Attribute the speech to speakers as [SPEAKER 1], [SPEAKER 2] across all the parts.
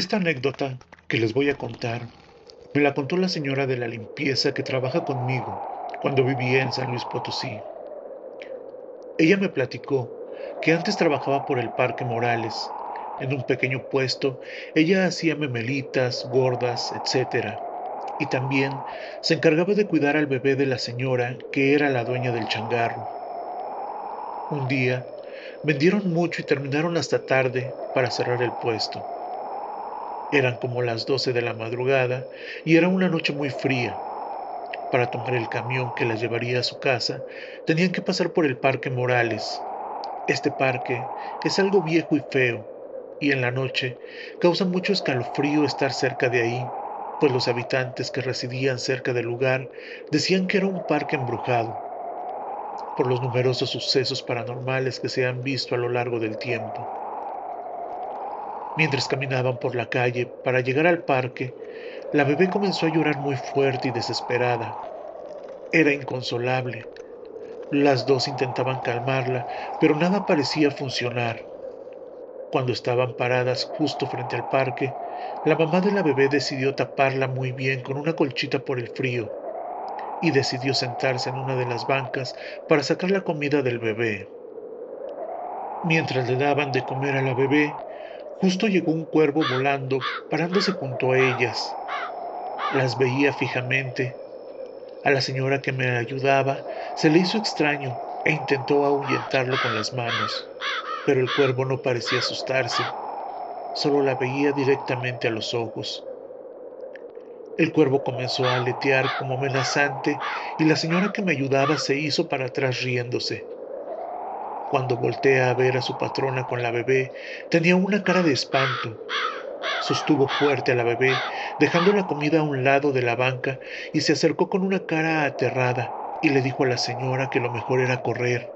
[SPEAKER 1] Esta anécdota que les voy a contar me la contó la señora de la limpieza que trabaja conmigo cuando vivía en San Luis Potosí. Ella me platicó que antes trabajaba por el Parque Morales. En un pequeño puesto, ella hacía memelitas, gordas, etc. Y también se encargaba de cuidar al bebé de la señora, que era la dueña del changarro. Un día, vendieron mucho y terminaron hasta tarde para cerrar el puesto. Eran como las 12 de la madrugada y era una noche muy fría. Para tomar el camión que las llevaría a su casa, tenían que pasar por el Parque Morales. Este parque es algo viejo y feo, y en la noche causa mucho escalofrío estar cerca de ahí, pues los habitantes que residían cerca del lugar decían que era un parque embrujado, por los numerosos sucesos paranormales que se han visto a lo largo del tiempo. Mientras caminaban por la calle para llegar al parque, la bebé comenzó a llorar muy fuerte y desesperada. Era inconsolable. Las dos intentaban calmarla, pero nada parecía funcionar. Cuando estaban paradas justo frente al parque, la mamá de la bebé decidió taparla muy bien con una colchita por el frío y decidió sentarse en una de las bancas para sacar la comida del bebé. Mientras le daban de comer a la bebé, Justo llegó un cuervo volando, parándose junto a ellas. Las veía fijamente. A la señora que me ayudaba se le hizo extraño e intentó ahuyentarlo con las manos, pero el cuervo no parecía asustarse, solo la veía directamente a los ojos. El cuervo comenzó a aletear como amenazante y la señora que me ayudaba se hizo para atrás riéndose. Cuando voltea a ver a su patrona con la bebé, tenía una cara de espanto. Sostuvo fuerte a la bebé, dejando la comida a un lado de la banca, y se acercó con una cara aterrada y le dijo a la señora que lo mejor era correr.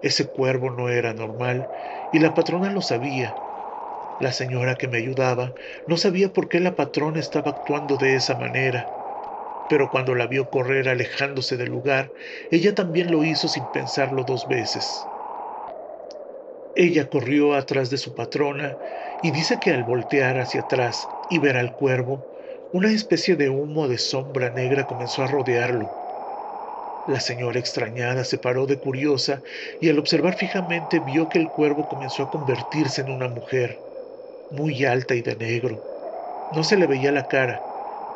[SPEAKER 1] Ese cuervo no era normal, y la patrona lo sabía. La señora que me ayudaba no sabía por qué la patrona estaba actuando de esa manera pero cuando la vio correr alejándose del lugar, ella también lo hizo sin pensarlo dos veces. Ella corrió atrás de su patrona y dice que al voltear hacia atrás y ver al cuervo, una especie de humo de sombra negra comenzó a rodearlo. La señora extrañada se paró de curiosa y al observar fijamente vio que el cuervo comenzó a convertirse en una mujer, muy alta y de negro. No se le veía la cara,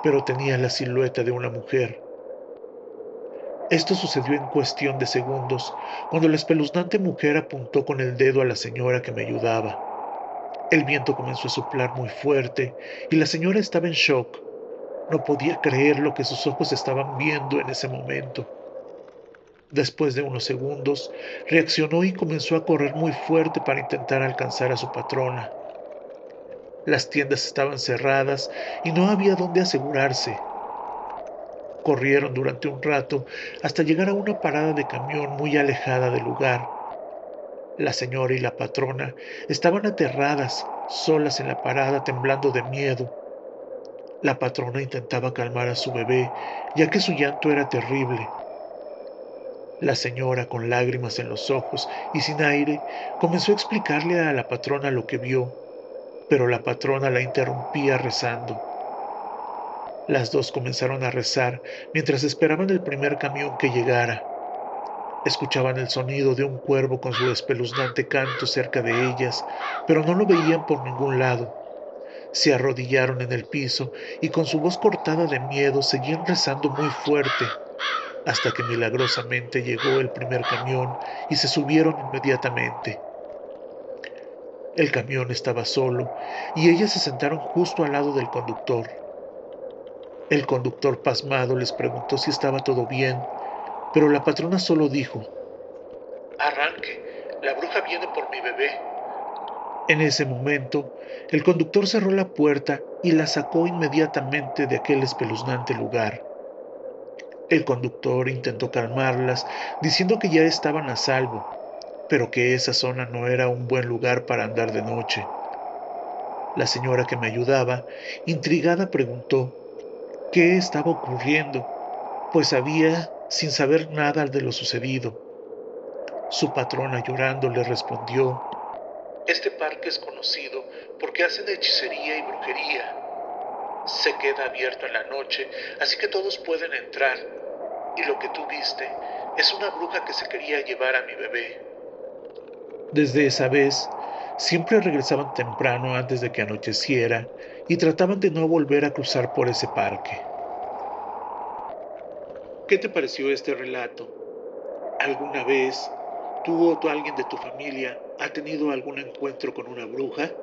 [SPEAKER 1] pero tenía la silueta de una mujer. Esto sucedió en cuestión de segundos, cuando la espeluznante mujer apuntó con el dedo a la señora que me ayudaba. El viento comenzó a soplar muy fuerte y la señora estaba en shock. No podía creer lo que sus ojos estaban viendo en ese momento. Después de unos segundos, reaccionó y comenzó a correr muy fuerte para intentar alcanzar a su patrona. Las tiendas estaban cerradas y no había dónde asegurarse. Corrieron durante un rato hasta llegar a una parada de camión muy alejada del lugar. La señora y la patrona estaban aterradas, solas en la parada, temblando de miedo. La patrona intentaba calmar a su bebé, ya que su llanto era terrible. La señora, con lágrimas en los ojos y sin aire, comenzó a explicarle a la patrona lo que vio pero la patrona la interrumpía rezando. Las dos comenzaron a rezar mientras esperaban el primer camión que llegara. Escuchaban el sonido de un cuervo con su espeluznante canto cerca de ellas, pero no lo veían por ningún lado. Se arrodillaron en el piso y con su voz cortada de miedo seguían rezando muy fuerte, hasta que milagrosamente llegó el primer camión y se subieron inmediatamente. El camión estaba solo y ellas se sentaron justo al lado del conductor. El conductor pasmado les preguntó si estaba todo bien, pero la patrona solo dijo, Arranque, la bruja viene por mi bebé. En ese momento, el conductor cerró la puerta y la sacó inmediatamente de aquel espeluznante lugar. El conductor intentó calmarlas, diciendo que ya estaban a salvo, pero que esa zona no era un buen lugar para andar de noche. La señora que me ayudaba, intrigada, preguntó qué estaba ocurriendo, pues sabía, sin saber nada de lo sucedido. Su patrona llorando le respondió, Este parque es conocido porque hacen hechicería y brujería. Se queda abierto en la noche, así que todos pueden entrar. Y lo que tú viste es una bruja que se quería llevar a mi bebé. Desde esa vez, siempre regresaban temprano antes de que anocheciera y trataban de no volver a cruzar por ese parque. ¿Qué te pareció este relato? ¿Alguna vez tú o alguien de tu familia ha tenido algún encuentro con una bruja?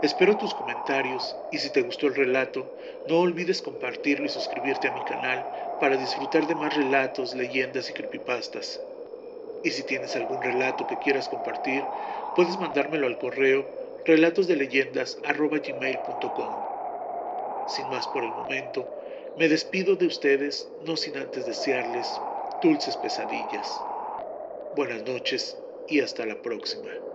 [SPEAKER 1] Espero tus comentarios y si te gustó el relato, no olvides compartirlo y suscribirte a mi canal para disfrutar de más relatos, leyendas y creepypastas. Y si tienes algún relato que quieras compartir, puedes mandármelo al correo relatosdeleyendas.gmail.com Sin más por el momento, me despido de ustedes, no sin antes desearles dulces pesadillas. Buenas noches y hasta la próxima.